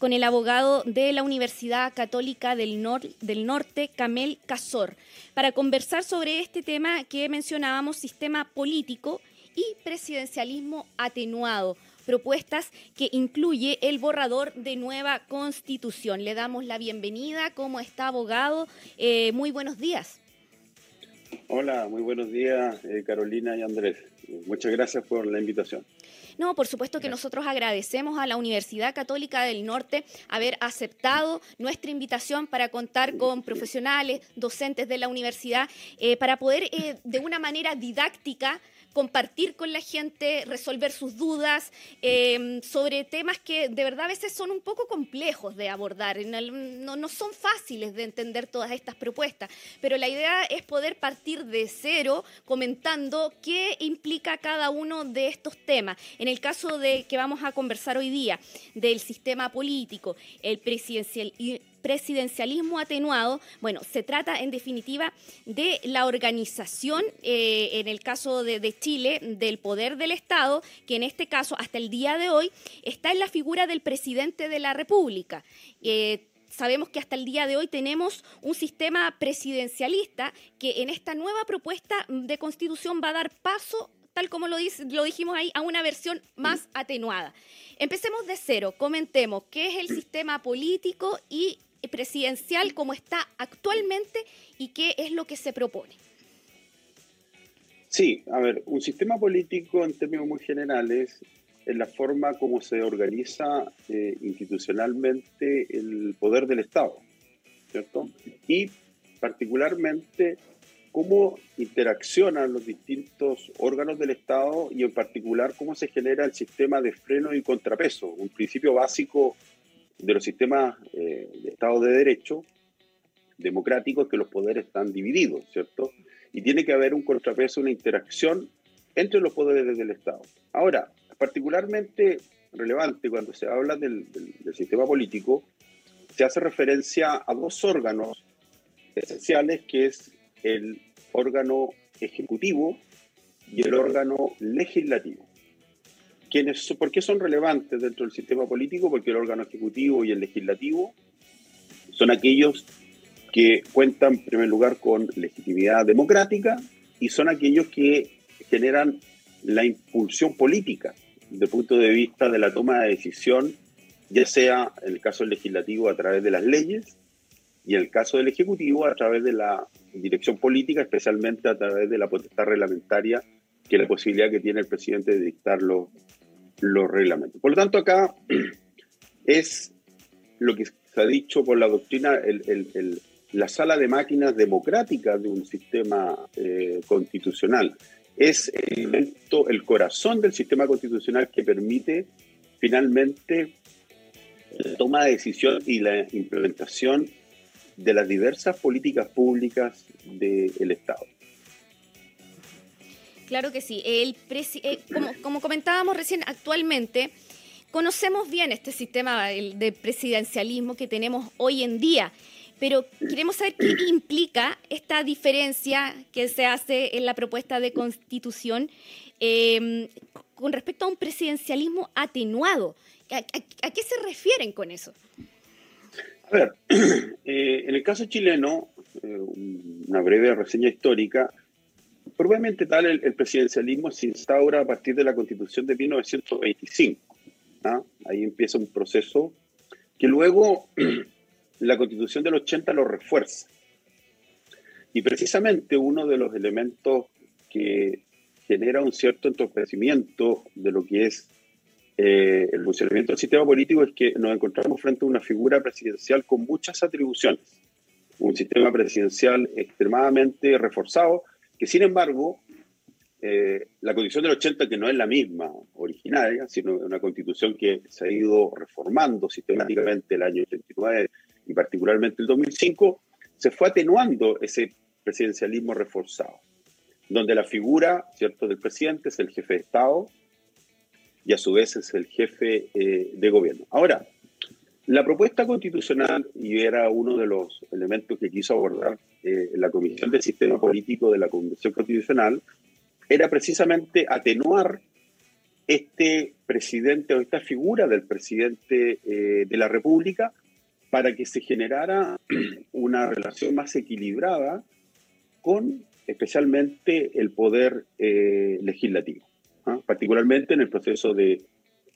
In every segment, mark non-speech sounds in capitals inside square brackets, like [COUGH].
con el abogado de la Universidad Católica del, Norte, Camel Casor, para conversar sobre este tema que mencionábamos, sistema político y presidencialismo atenuado propuestas que incluye el borrador de nueva constitución. Le damos la bienvenida. ¿Cómo está, abogado? Eh, muy buenos días. Hola, muy buenos días, eh, Carolina y Andrés. Muchas gracias por la invitación. No, por supuesto que nosotros agradecemos a la Universidad Católica del Norte haber aceptado nuestra invitación para contar con profesionales, docentes de la universidad, eh, para poder eh, de una manera didáctica compartir con la gente, resolver sus dudas em, sobre temas que de verdad a veces son un poco complejos de abordar, no, no, son fáciles de entender todas estas propuestas, pero la idea es poder partir de cero comentando qué implica cada uno de estos temas. En el caso de que vamos a conversar hoy día del sistema político, el presidencial presidencialismo atenuado, bueno, se trata en definitiva de la organización, eh, en el caso de, Chile, del poder del Estado, que en este caso, hasta el día de hoy, está en la figura del presidente de la República. Eh, sabemos que hasta el día de hoy tenemos un sistema presidencialista que en esta nueva propuesta de constitución va a dar paso tal como lo, lo dijimos ahí, a una versión más atenuada. Empecemos de cero, comentemos qué es el sistema político y presidencial como está actualmente y qué es lo que se propone. Sí, a ver, un sistema político en términos muy generales es la forma como se organiza eh, institucionalmente el poder del Estado, ¿cierto? Y particularmente cómo interaccionan los distintos órganos del Estado y en particular cómo se genera el sistema de freno y contrapeso, un principio básico de los sistemas eh, de Estado de Derecho democráticos que los poderes están divididos, ¿cierto? Y tiene que haber un contrapeso, una interacción entre los poderes del Estado. Ahora, particularmente relevante cuando se habla del, del sistema político, se hace referencia a dos órganos esenciales, que es el órgano ejecutivo y el órgano legislativo. ¿Por qué son relevantes dentro del sistema político? Porque el órgano ejecutivo y el legislativo son aquellos que cuentan en primer lugar con legitimidad democrática y son aquellos que generan la impulsión política desde el punto de vista de la toma de decisión, ya sea en el caso del legislativo a través de las leyes y en el caso del ejecutivo a través de la dirección política, especialmente a través de la potestad reglamentaria, que la posibilidad que tiene el presidente de dictar los, los reglamentos. Por lo tanto, acá [CLEARS THROAT] es lo que se ha dicho por la doctrina, la sala de máquinas democrática de un sistema eh, constitucional. Es el, el corazón del sistema constitucional que permite finalmente la toma de decisión y la implementación de las diversas políticas públicas del Estado. Claro que sí. El eh, como, comentábamos recién, actualmente conocemos bien este sistema de presidencialismo que tenemos hoy en día, pero queremos saber qué implica esta diferencia que se hace en la propuesta de constitución em, con respecto a un presidencialismo atenuado. ¿A, qué se refieren con eso? A ver, [CLEARS THROAT] eh, en el caso chileno, eh, una breve reseña histórica, Probablemente tal, el, presidencialismo se instaura a partir de la constitución de 1925. ¿ah? Ahí empieza un proceso que luego [CLEARS THROAT] la constitución del 80 lo refuerza. Y precisamente uno de los elementos que genera un cierto entorpecimiento de lo que es eh, el funcionamiento del sistema político es que nos encontramos frente a una figura presidencial con muchas atribuciones. Un sistema presidencial extremadamente reforzado que sin embargo, eh, la constitución del 80, que no es la misma originaria, sino una constitución que se ha ido reformando sistemáticamente el año 89 y particularmente el 2005, se fue atenuando ese presidencialismo reforzado, donde la figura ¿cierto? del presidente es el jefe de Estado y a su vez es el jefe eh, de gobierno. Ahora, la propuesta constitucional, y era uno de los elementos que quiso abordar eh, la Comisión del Sistema Político de la Convención Constitucional, era precisamente atenuar este presidente o esta figura del presidente eh, de la República para que se generara [CLEARS THROAT] una relación más equilibrada con especialmente el poder eh, legislativo, ¿ah? particularmente en el proceso de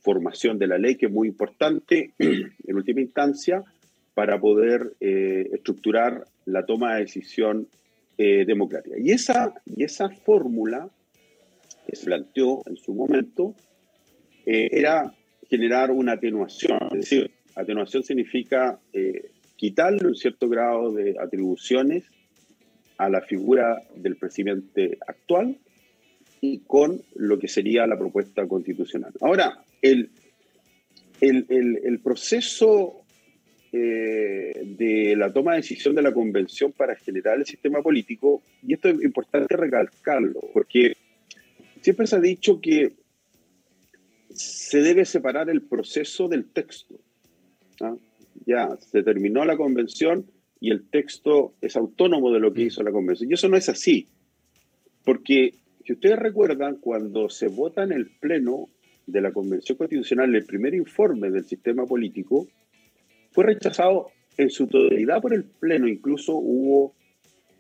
formación de la ley, que es muy importante [CLEARS THROAT] en última instancia para poder eh, estructurar la toma de decisión democrática. Y esa, y esa fórmula que se planteó en su momento eh, era generar una atenuación. Es decir, atenuación significa eh, quitarle un cierto grado de atribuciones a la figura del presidente actual y con lo que sería la propuesta constitucional. Ahora, el, el, proceso eh, de la toma de decisión de la convención para generar el sistema político, y esto es importante recalcarlo, porque siempre se ha dicho que se debe separar el proceso del texto. ¿ah? Ya se terminó la convención y el texto es autónomo de lo que mm. hizo la convención. Y eso no es así, porque si ustedes recuerdan, cuando se vota en el Pleno de la Convención Constitucional el primer informe del sistema político, fue rechazado en su totalidad por el Pleno. Incluso hubo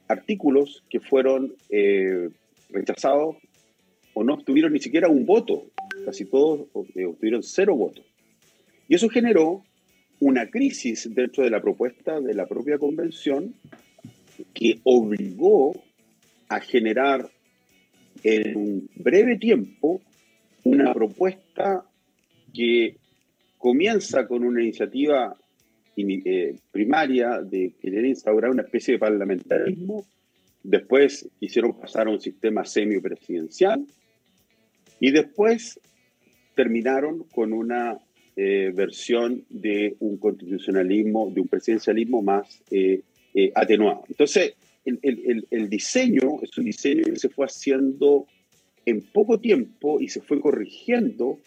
artículos que fueron eh, rechazados o no obtuvieron ni siquiera un voto casi todos eh, obtuvieron cero votos. Y eso generó una crisis dentro de la propuesta de la propia convención que obligó a generar en un breve tiempo una propuesta que comienza con una iniciativa eh, primaria de querer instaurar una especie de parlamentarismo, después hicieron pasar a un sistema semipresidencial y después terminaron con una eh, versión de un constitucionalismo, de un presidencialismo más eh, eh, atenuado. Entonces, el, diseño es un diseño que se fue haciendo en poco tiempo y se fue corrigiendo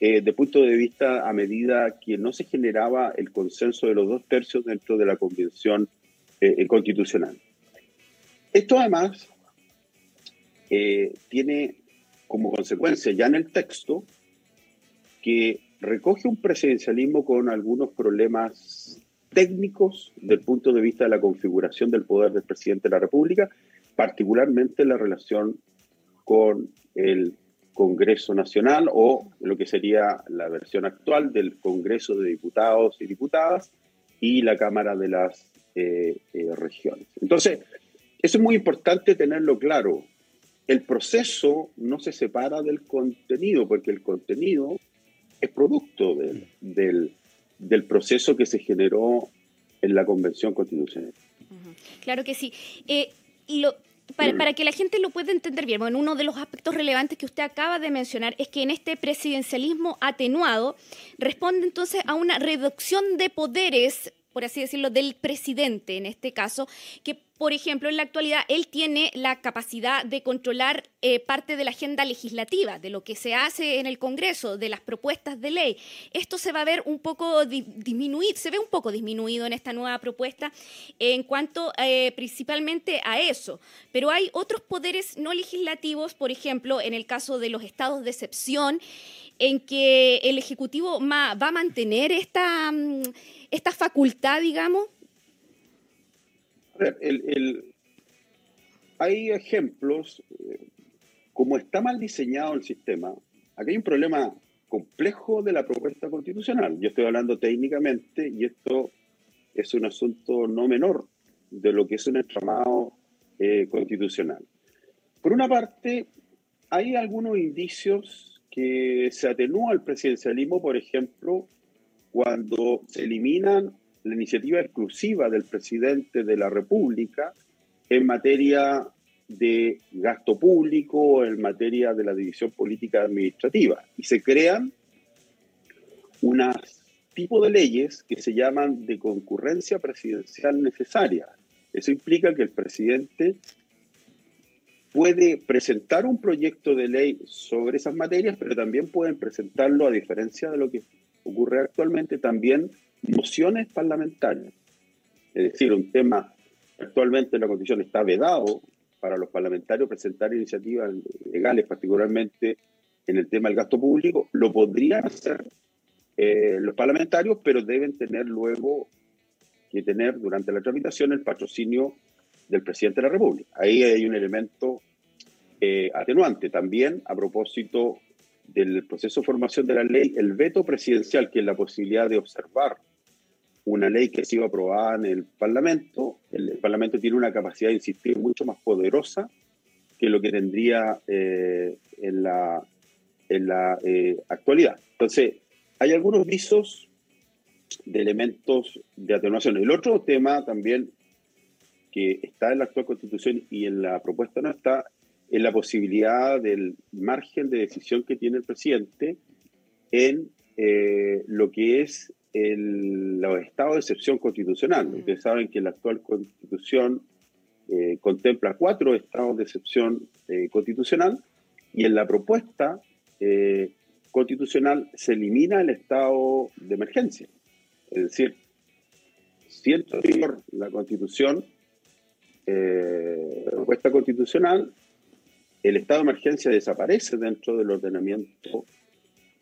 de punto de vista a medida que no se generaba el consenso de los dos tercios dentro de la convención constitucional. Esto además tiene como consecuencia ya en el texto que recoge un presidencialismo con algunos problemas técnicos del punto de vista de la configuración del poder del presidente de la República, particularmente la relación con el Congreso Nacional o lo que sería la versión actual del Congreso de Diputados y Diputadas y la Cámara de las eh, eh, Regiones. Entonces, eso es muy importante tenerlo claro. El proceso no se separa del contenido, porque el contenido es producto del, del, proceso que se generó en la Convención Constitucional. Claro que sí. Eh, lo, para, para, que la gente lo pueda entender bien, bueno, uno de los aspectos relevantes que usted acaba de mencionar es que en este presidencialismo atenuado responde entonces a una reducción de poderes por así decirlo, del presidente en este caso, que por ejemplo en la actualidad él tiene la capacidad de controlar eh, parte de la agenda legislativa, de lo que se hace en el Congreso, de las propuestas de ley. Esto se va a ver un poco disminuido, se ve un poco disminuido en esta nueva propuesta en cuanto eh, principalmente a eso. Pero hay otros poderes no legislativos, por ejemplo, en el caso de los estados de excepción, en que el Ejecutivo va a mantener esta, mm, esta facultad, digamos? Hay ejemplos, eh, como está mal diseñado el sistema, aquí hay un problema complejo de la propuesta constitucional. Yo estoy hablando técnicamente y esto es un asunto no menor de lo que es un entramado eh, constitucional. Por una parte, hay algunos indicios que se atenúa el presidencialismo, por ejemplo, cuando se eliminan la iniciativa exclusiva del presidente de la República en materia de gasto público, en materia de la división política administrativa, y se crean unos tipo de leyes que se llaman de concurrencia presidencial necesaria. Eso implica que el presidente puede presentar un proyecto de ley sobre esas materias, pero también pueden presentarlo, a diferencia de lo que ocurre actualmente, también mociones parlamentarias. Es decir, un tema actualmente en la Constitución está vedado para los parlamentarios presentar iniciativas legales, particularmente en el tema del gasto público, lo podrían hacer eh, los parlamentarios, pero deben tener luego que tener durante la tramitación el patrocinio del presidente de la República. Ahí hay un elemento eh, atenuante. También, a propósito del proceso de formación de la ley, el veto presidencial, que es la posibilidad de observar una ley que ha sido aprobada en el Parlamento, el, Parlamento tiene una capacidad de insistir mucho más poderosa que lo que tendría eh, en la, en la eh, actualidad. Entonces, hay algunos visos de elementos de atenuación. El otro tema también que está en la actual constitución y en la propuesta no está, es la posibilidad del margen de decisión que tiene el presidente en eh, lo que es el, estado de excepción constitucional. Mm. Ustedes saben que la actual constitución eh, contempla cuatro estados de excepción eh, constitucional y en la propuesta constitucional se elimina el estado de emergencia. Es decir, siento la constitución, la propuesta constitucional, el estado de emergencia desaparece dentro del ordenamiento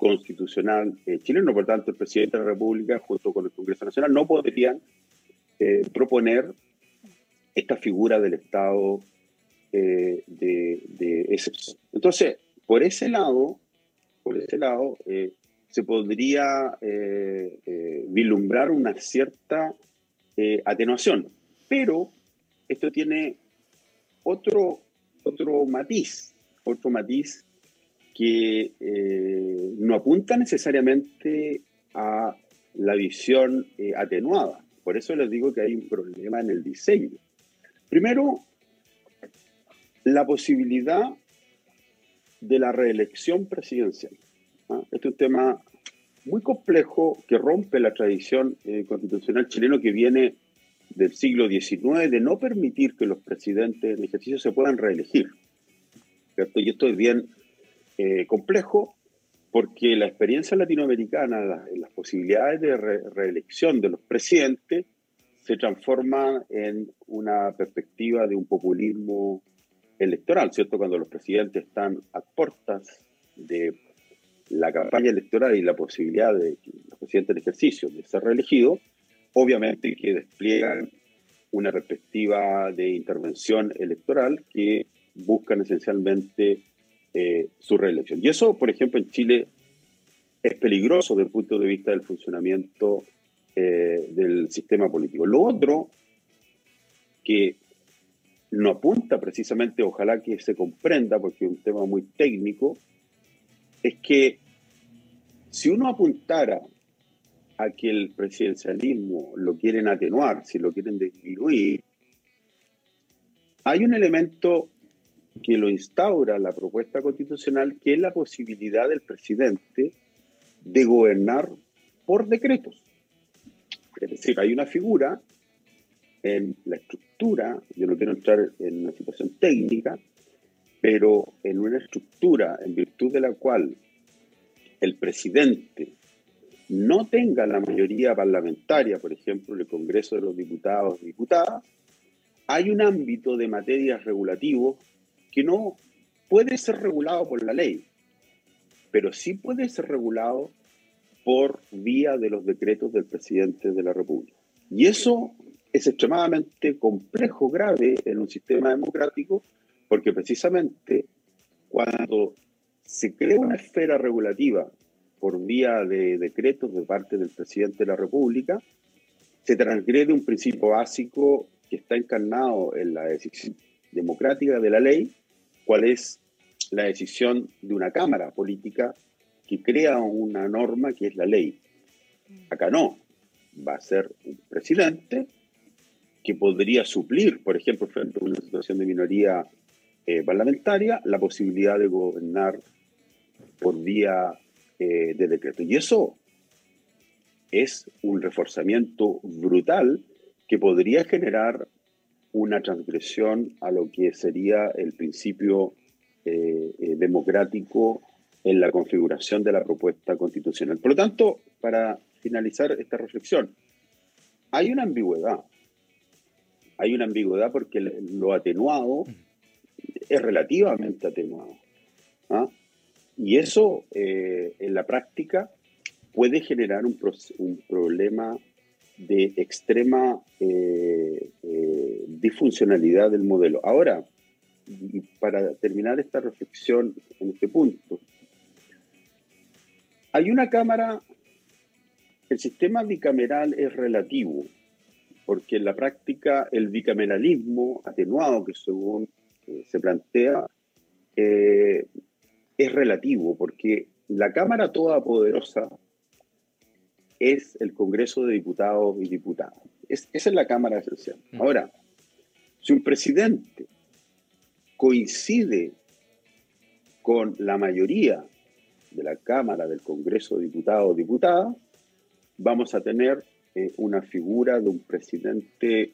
constitucional eh, chileno. Por tanto, el presidente de la República, junto con el Congreso Nacional, no podrían eh, proponer esta figura del Estado eh, de, excepción. Entonces, por ese lado, por ese lado, se podría vislumbrar una cierta atenuación. Pero esto tiene otro, otro matiz, otro matiz que eh, no apunta necesariamente a la visión eh, atenuada. Por eso les digo que hay un problema en el diseño. Primero, la posibilidad de la reelección presidencial. ¿ah? Este es un tema muy complejo que rompe la tradición eh, constitucional chileno que viene del siglo XIX de no permitir que los presidentes en ejercicio se puedan reelegir. Y esto es bien eh, complejo porque la experiencia latinoamericana, en las posibilidades de reelección de los presidentes, se transforma en una perspectiva de un populismo electoral, ¿cierto? Cuando los presidentes están a puertas de la campaña electoral y la posibilidad de que los presidentes en ejercicio de ser reelegidos, obviamente que despliegan una perspectiva de intervención electoral que buscan esencialmente eh, su reelección. Y eso, por ejemplo, en Chile es peligroso desde el punto de vista del funcionamiento eh, del sistema político. Lo otro que no apunta precisamente, ojalá que se comprenda, porque es un tema muy técnico, es que si uno apuntara a que el presidencialismo lo quieren atenuar, si lo quieren disminuir, hay un elemento que lo instaura la propuesta constitucional, que es la posibilidad del presidente de gobernar por decretos. Es decir, hay una figura en la estructura, yo no quiero entrar en una situación técnica, pero en una estructura en virtud de la cual el presidente no tenga la mayoría parlamentaria, por ejemplo, en el Congreso de los Diputados y Diputadas, hay un ámbito de materias regulativos que no puede ser regulado por la ley, pero sí puede ser regulado por vía de los decretos del presidente de la República. Y eso es extremadamente complejo, grave en un sistema democrático, porque precisamente cuando se crea una esfera regulativa por vía de decretos de parte del presidente de la República, se transgrede un principio básico que está encarnado en la decisión democrática de la ley, cuál es la decisión de una Cámara política que crea una norma que es la ley. Acá no, va a ser un presidente que podría suplir, por ejemplo, frente a una situación de minoría eh, parlamentaria, la posibilidad de gobernar por vía eh, de decreto. Y eso es un reforzamiento brutal que podría generar una transgresión a lo que sería el principio eh, eh, democrático en la configuración de la propuesta constitucional. Por lo tanto, para finalizar esta reflexión, hay una ambigüedad. Hay una ambigüedad porque lo atenuado es relativamente atenuado. ¿ah? y eso en la práctica puede generar un, un problema de extrema disfuncionalidad del modelo. Ahora, para terminar esta reflexión en este punto, hay una Cámara, el sistema bicameral es relativo, porque en la práctica el bicameralismo atenuado que según eh, se plantea eh, es relativo, porque la Cámara toda poderosa es el Congreso de Diputados y Diputadas. esa es la Cámara esencial. Mm. Ahora, si un presidente coincide con la mayoría de la Cámara del Congreso de Diputados o Diputadas, vamos a tener eh, una figura de un presidente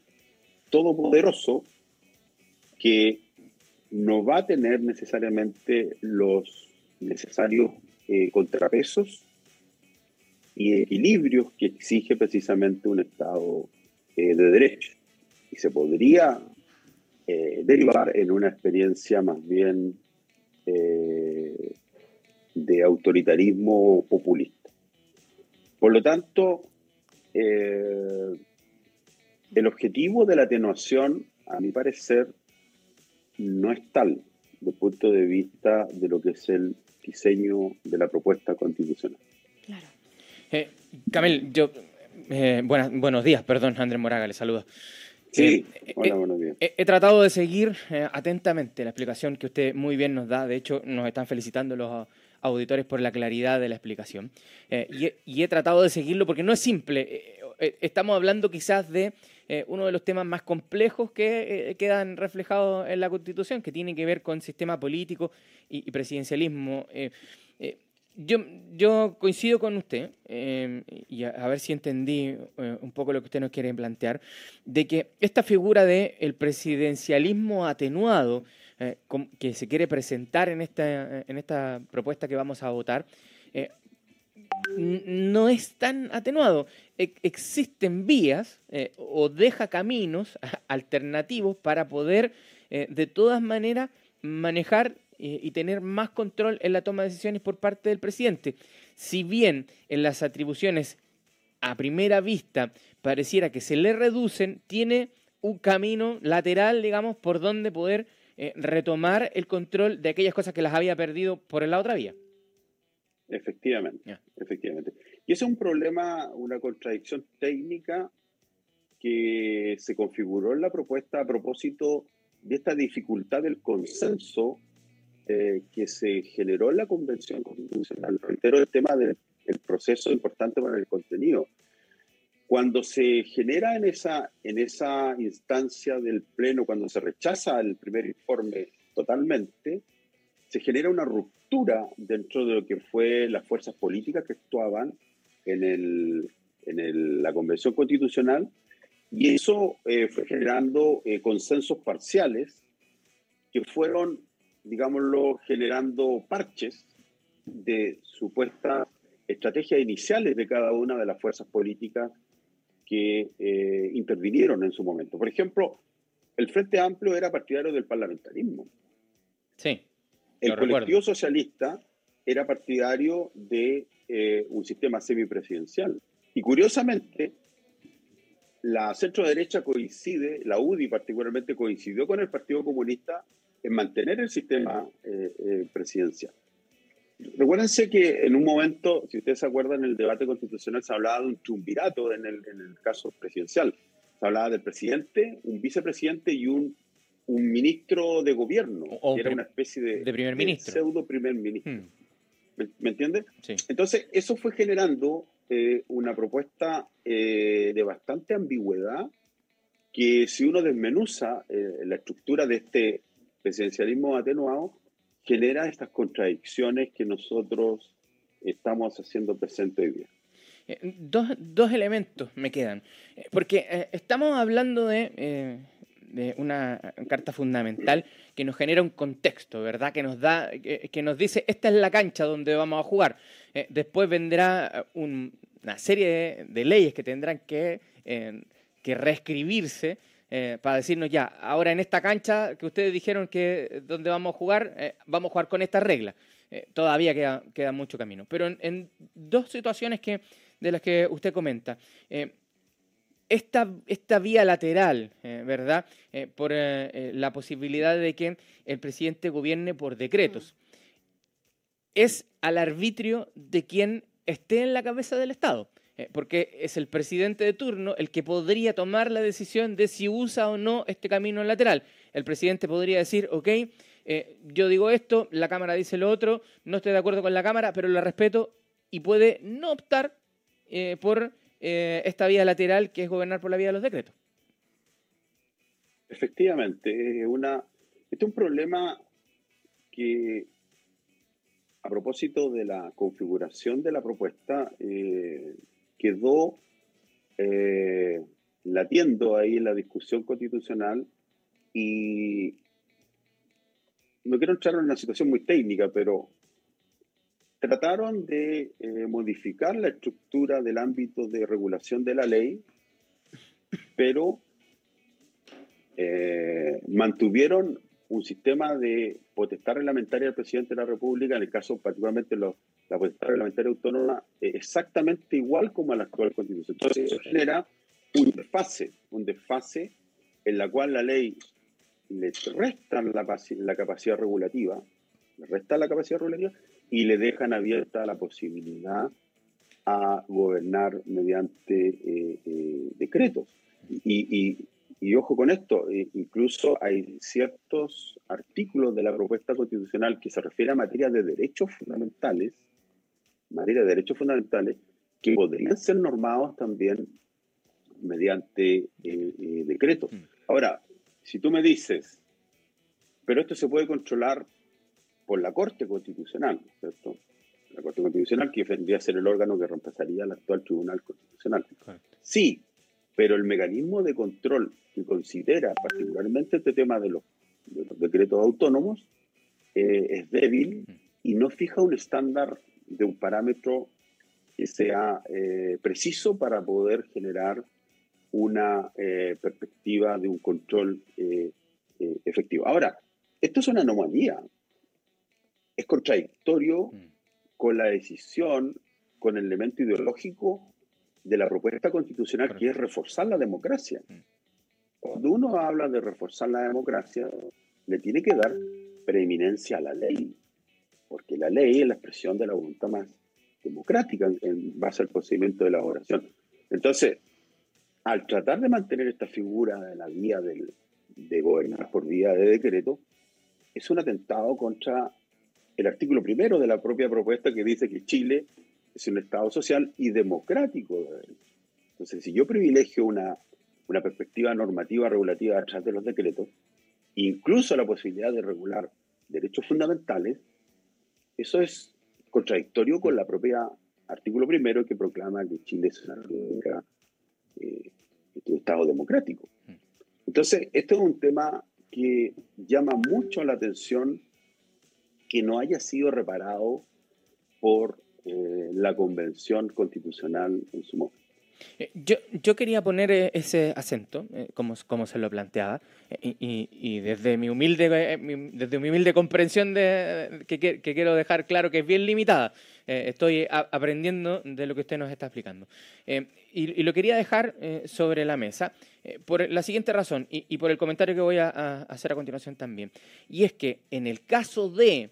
todopoderoso que no va a tener necesariamente los necesarios eh, contrapesos y equilibrios que exige precisamente un Estado eh, de derecho. Y se podría eh, derivar en una experiencia más bien eh, de autoritarismo populista. Por lo tanto, el objetivo de la atenuación, a mi parecer, no es tal desde el punto de vista de lo que es el diseño de la propuesta constitucional. Claro. Camil, yo, buenos días, perdón, Andrés Moraga, le saludo. Sí, eh, hola, buenos días. He, tratado de seguir eh, atentamente la explicación que usted muy bien nos da. De hecho, nos están felicitando los auditores por la claridad de la explicación. Eh, y, he, tratado de seguirlo porque no es simple. estamos hablando quizás de uno de los temas más complejos que quedan reflejados en la Constitución, que tiene que ver con sistema político y, y presidencialismo yo, yo coincido con usted, em, y a, ver si entendí eh, un poco lo que usted nos quiere plantear, de que esta figura del el presidencialismo atenuado eh, que se quiere presentar en esta, en esta propuesta que vamos a votar, eh, no es tan atenuado. E, existen vías o deja caminos [LAUGHS] alternativos para poder, de todas maneras, manejar y tener más control en la toma de decisiones por parte del presidente. Si bien en las atribuciones a primera vista pareciera que se le reducen, tiene un camino lateral, digamos, por donde poder eh, retomar el control de aquellas cosas que las había perdido por la otra vía. Efectivamente, efectivamente. Y ese es un problema, una contradicción técnica que se configuró en la propuesta a propósito de esta dificultad del consenso eh, que se generó en la Convención Constitucional. Reitero el tema del proceso importante para el contenido. Cuando se genera en esa, en esa instancia del Pleno, cuando se rechaza el primer informe totalmente, se genera una ruptura dentro de lo que fue las fuerzas políticas que actuaban en, el, en el, la Convención Constitucional y eso eh, fue generando eh, consensos parciales que fueron digámoslo, generando parches de supuestas estrategias iniciales de cada una de las fuerzas políticas que eh, intervinieron en su momento. Por ejemplo, el Frente Amplio era partidario del parlamentarismo. Sí. El colectivo socialista era partidario de eh, un sistema semipresidencial. Y curiosamente, la centro derecha coincide, la UDI particularmente coincidió con el Partido Comunista en mantener el sistema eh, eh, presidencial. Recuérdense que en un momento, si ustedes se acuerdan, en el debate constitucional se hablaba de un triunvirato en el, en el caso presidencial. Se hablaba del presidente, un vicepresidente y un, un ministro de gobierno, que era una especie de, de primer ministro. pseudo primer ministro. Hmm. ¿Me, ¿Me entiendes? Sí. Entonces, eso fue generando eh, una propuesta de bastante ambigüedad que si uno desmenuza la estructura de este presidencialismo atenuado genera estas contradicciones que nosotros estamos haciendo presente hoy día. Eh, dos, dos, elementos me quedan, eh, porque eh, estamos hablando de, de, una carta fundamental que nos genera un contexto, ¿verdad? Que nos da, que, nos dice esta es la cancha donde vamos a jugar. después vendrá una serie de, de, leyes que tendrán que, que reescribirse eh, para decirnos ya, ahora en esta cancha que ustedes dijeron que donde vamos a jugar, eh, vamos a jugar con esta regla. todavía queda, queda, mucho camino. Pero en, dos situaciones que, de las que usted comenta, esta, esta, vía lateral, ¿verdad? por la posibilidad de que el presidente gobierne por decretos. Es al arbitrio de quien esté en la cabeza del Estado. Eh, porque es el presidente de turno el que podría tomar la decisión de si usa o no este camino lateral. El presidente podría decir, ok, eh, yo digo esto, la Cámara dice lo otro, no estoy de acuerdo con la Cámara, pero la respeto y puede no optar eh, por esta vía lateral que es gobernar por la vía de los decretos. Efectivamente, este es un problema que a propósito de la configuración de la propuesta, quedó eh, latiendo ahí en la discusión constitucional y no quiero entrar en una situación muy técnica, pero trataron de eh, modificar la estructura del ámbito de regulación de la ley, pero eh, mantuvieron un sistema de potestad reglamentaria del presidente de la República, en el caso particularmente los la potestad reglamentaria autónoma exactamente igual como a la actual constitución. Entonces eso genera un desfase, un desfase en la cual la ley le resta la, capacidad regulativa, le resta la capacidad regulativa y le dejan abierta la posibilidad a gobernar mediante eh, eh, decretos. Y, y, ojo con esto, eh, incluso hay ciertos artículos de la propuesta constitucional que se refieren a materia de derechos fundamentales materia de derechos fundamentales que podrían ser normados también mediante eh, eh, decretos. Mm. Ahora, si tú me dices, pero esto se puede controlar por la Corte Constitucional, ¿cierto? La Corte Constitucional que vendría a ser el órgano que reemplazaría al actual Tribunal Constitucional. Sí, pero el mecanismo de control que considera particularmente este tema de los, decretos autónomos eh, es débil mm. y no fija un estándar de un parámetro que sea eh, preciso para poder generar una eh, perspectiva de un control eh, efectivo. Ahora, esto es una anomalía. Es contradictorio mm. con la decisión, con el elemento ideológico de la propuesta constitucional, que es reforzar la democracia. Mm. Cuando uno habla de reforzar la democracia, le tiene que dar preeminencia a la ley porque la ley es la expresión de la voluntad más democrática en, base al procedimiento de elaboración. Entonces, al tratar de mantener esta figura de la vía de gobernar por vía de decreto, es un atentado contra el artículo primero de la propia propuesta que dice que Chile es un Estado social y democrático. Entonces, si yo privilegio una, una perspectiva normativa regulativa través de los decretos, incluso la posibilidad de regular derechos fundamentales, eso es contradictorio con la propia artículo primero que proclama que Chile es una república, eh, un Estado democrático. Entonces, este es un tema que llama mucho la atención que no haya sido reparado por eh, la Convención Constitucional en su momento. Eh, yo, yo, quería poner eh, ese acento, eh, como, como se lo planteaba, y, y, desde, mi humilde, desde mi humilde comprensión de, que, que, quiero dejar claro que es bien limitada, estoy aprendiendo de lo que usted nos está explicando. Y, y, lo quería dejar sobre la mesa por la siguiente razón, y, por el comentario que voy a, hacer a continuación también, y es que en el caso de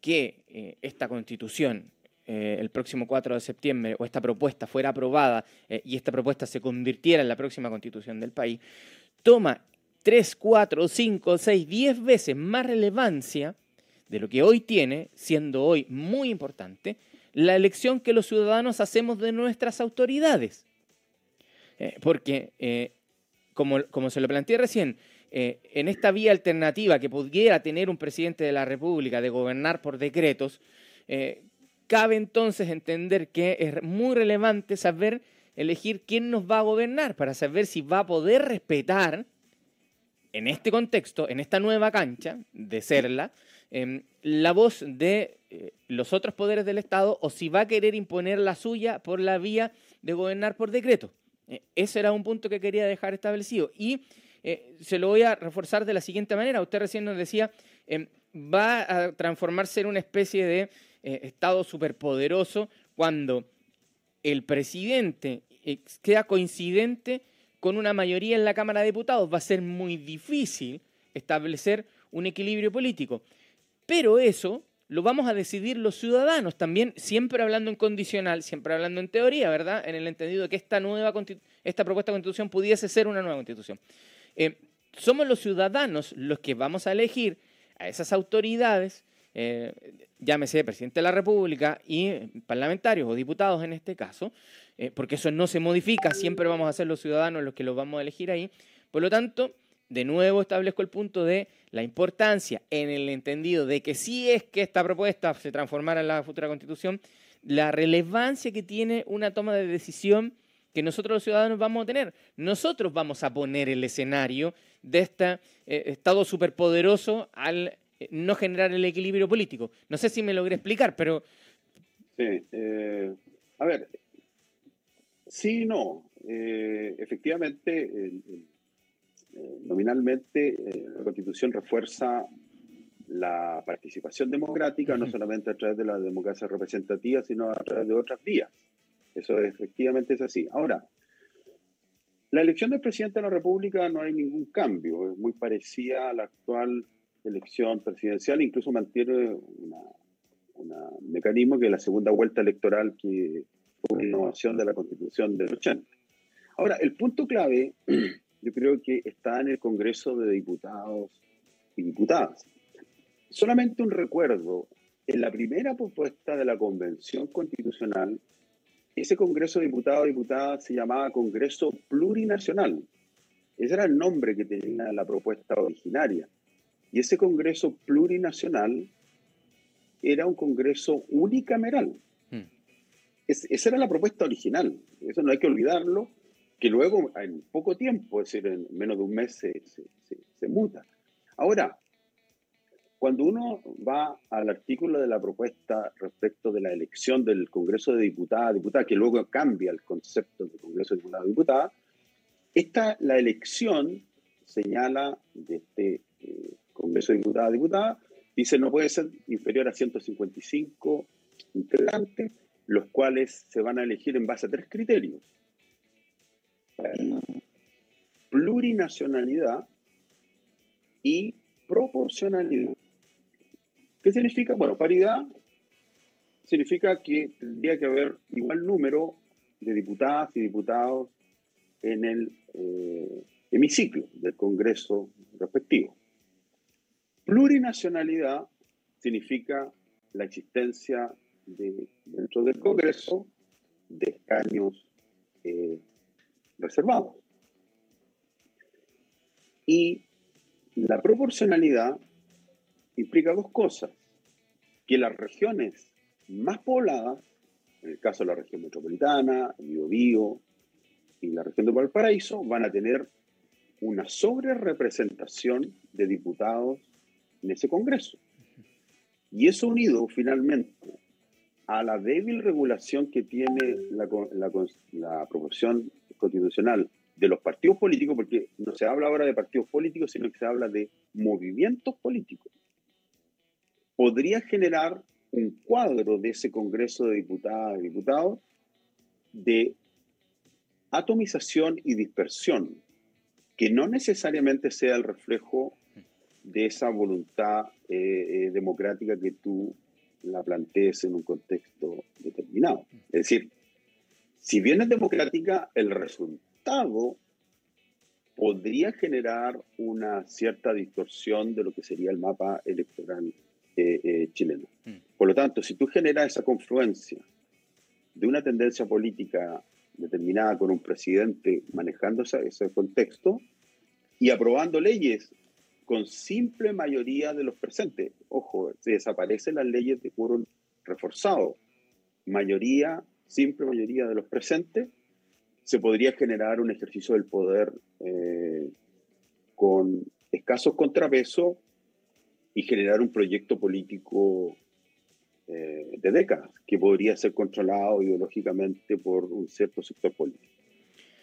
que esta constitución eh, el próximo 4 de septiembre o esta propuesta fuera aprobada eh, y esta propuesta se convirtiera en la próxima constitución del país, toma 3, 4, 5, 6, 10 veces más relevancia de lo que hoy tiene, siendo hoy muy importante, la elección que los ciudadanos hacemos de nuestras autoridades. Eh, porque, como, como, se lo planteé recién, en esta vía alternativa que pudiera tener un presidente de la República de gobernar por decretos, Cabe entonces entender que es muy relevante saber elegir quién nos va a gobernar para saber si va a poder respetar en este contexto, en esta nueva cancha de serla, em, la voz de eh, los otros poderes del Estado o si va a querer imponer la suya por la vía de gobernar por decreto. Eh, ese era un punto que quería dejar establecido. Y eh, se lo voy a reforzar de la siguiente manera. Usted recién nos decía, em, va a transformarse en una especie de eh, Estado superpoderoso cuando el presidente queda coincidente con una mayoría en la Cámara de Diputados. Va a ser muy difícil establecer un equilibrio político. Pero eso lo vamos a decidir los ciudadanos, también siempre hablando en condicional, siempre hablando en teoría, ¿verdad? En el entendido de que esta, nueva esta propuesta de constitución pudiese ser una nueva constitución. Eh, somos los ciudadanos los que vamos a elegir a esas autoridades, eh, llámese presidente de la República y parlamentarios o diputados en este caso, eh, porque eso no se modifica, siempre vamos a ser los ciudadanos los que los vamos a elegir ahí. Por lo tanto, de nuevo establezco el punto de la importancia en el entendido de que si es que esta propuesta se transformara en la futura constitución, la relevancia que tiene una toma de decisión que nosotros los ciudadanos vamos a tener. Nosotros vamos a poner el escenario de este Estado superpoderoso al no generar el equilibrio político. No sé si me logré explicar, pero... Sí, eh, a ver, sí y no. efectivamente, el eh, nominalmente eh, la Constitución refuerza la participación democrática, no solamente a través de la democracia representativa, sino a través de otras vías. Eso efectivamente es así. Ahora, la elección del presidente de la República no hay ningún cambio, es muy parecida a la actual elección presidencial, incluso mantiene un mecanismo que es la segunda vuelta electoral que fue una innovación de la Constitución del 80. Ahora, el punto clave [CLEARS THROAT] yo creo que está en el Congreso de Diputados y Diputadas. Solamente un recuerdo, en la primera propuesta de la Convención Constitucional, ese Congreso de Diputados y Diputadas se llamaba Congreso Plurinacional. Ese era el nombre que tenía la propuesta originaria. Y ese Congreso Plurinacional era un Congreso unicameral. Hmm. esa era la propuesta original. Eso no hay que olvidarlo que luego en poco tiempo, es decir, en menos de un mes se, se, muta. Ahora, cuando uno va al artículo de la propuesta respecto de la elección del Congreso de Diputadas, Diputadas, que luego cambia el concepto del Congreso de Diputados, Diputadas, esta, la elección señala de este eh, Congreso de Diputadas, Diputadas, dice no puede ser inferior a 155 integrantes, los cuales se van a elegir en base a tres criterios plurinacionalidad y proporcionalidad. ¿Qué significa? Bueno, paridad significa que tendría que haber igual número de diputadas y diputados en el eh, hemiciclo del Congreso respectivo. Plurinacionalidad significa la existencia de, dentro del Congreso de escaños eh, reservados. Y la proporcionalidad implica dos cosas, que las regiones más pobladas, en el caso de la región metropolitana, Biobío y la región de Valparaíso, van a tener una sobre-representación de diputados en ese Congreso. Y eso unido finalmente a la débil regulación que tiene la, la, proporción constitucional de los partidos políticos, porque no se habla ahora de partidos políticos, sino que se habla de movimientos políticos, podría generar un cuadro de ese Congreso de Diputadas y Diputados de atomización y dispersión, que no necesariamente sea el reflejo de esa voluntad eh, eh, democrática que tú la plantees en un contexto determinado. Es decir, si bien es democrática, el resultado podría generar una cierta distorsión de lo que sería el mapa electoral eh, eh, chileno. Mm. Por lo tanto, si tú generas esa confluencia de una tendencia política determinada con un presidente manejando ese contexto y aprobando leyes con simple mayoría de los presentes. Ojo, se desaparecen las leyes de quórum reforzado. Mayoría simple mayoría de los presentes, se podría generar un ejercicio del poder eh, con escasos contrapesos y generar un proyecto político eh, de décadas que podría ser controlado ideológicamente por un cierto sector político.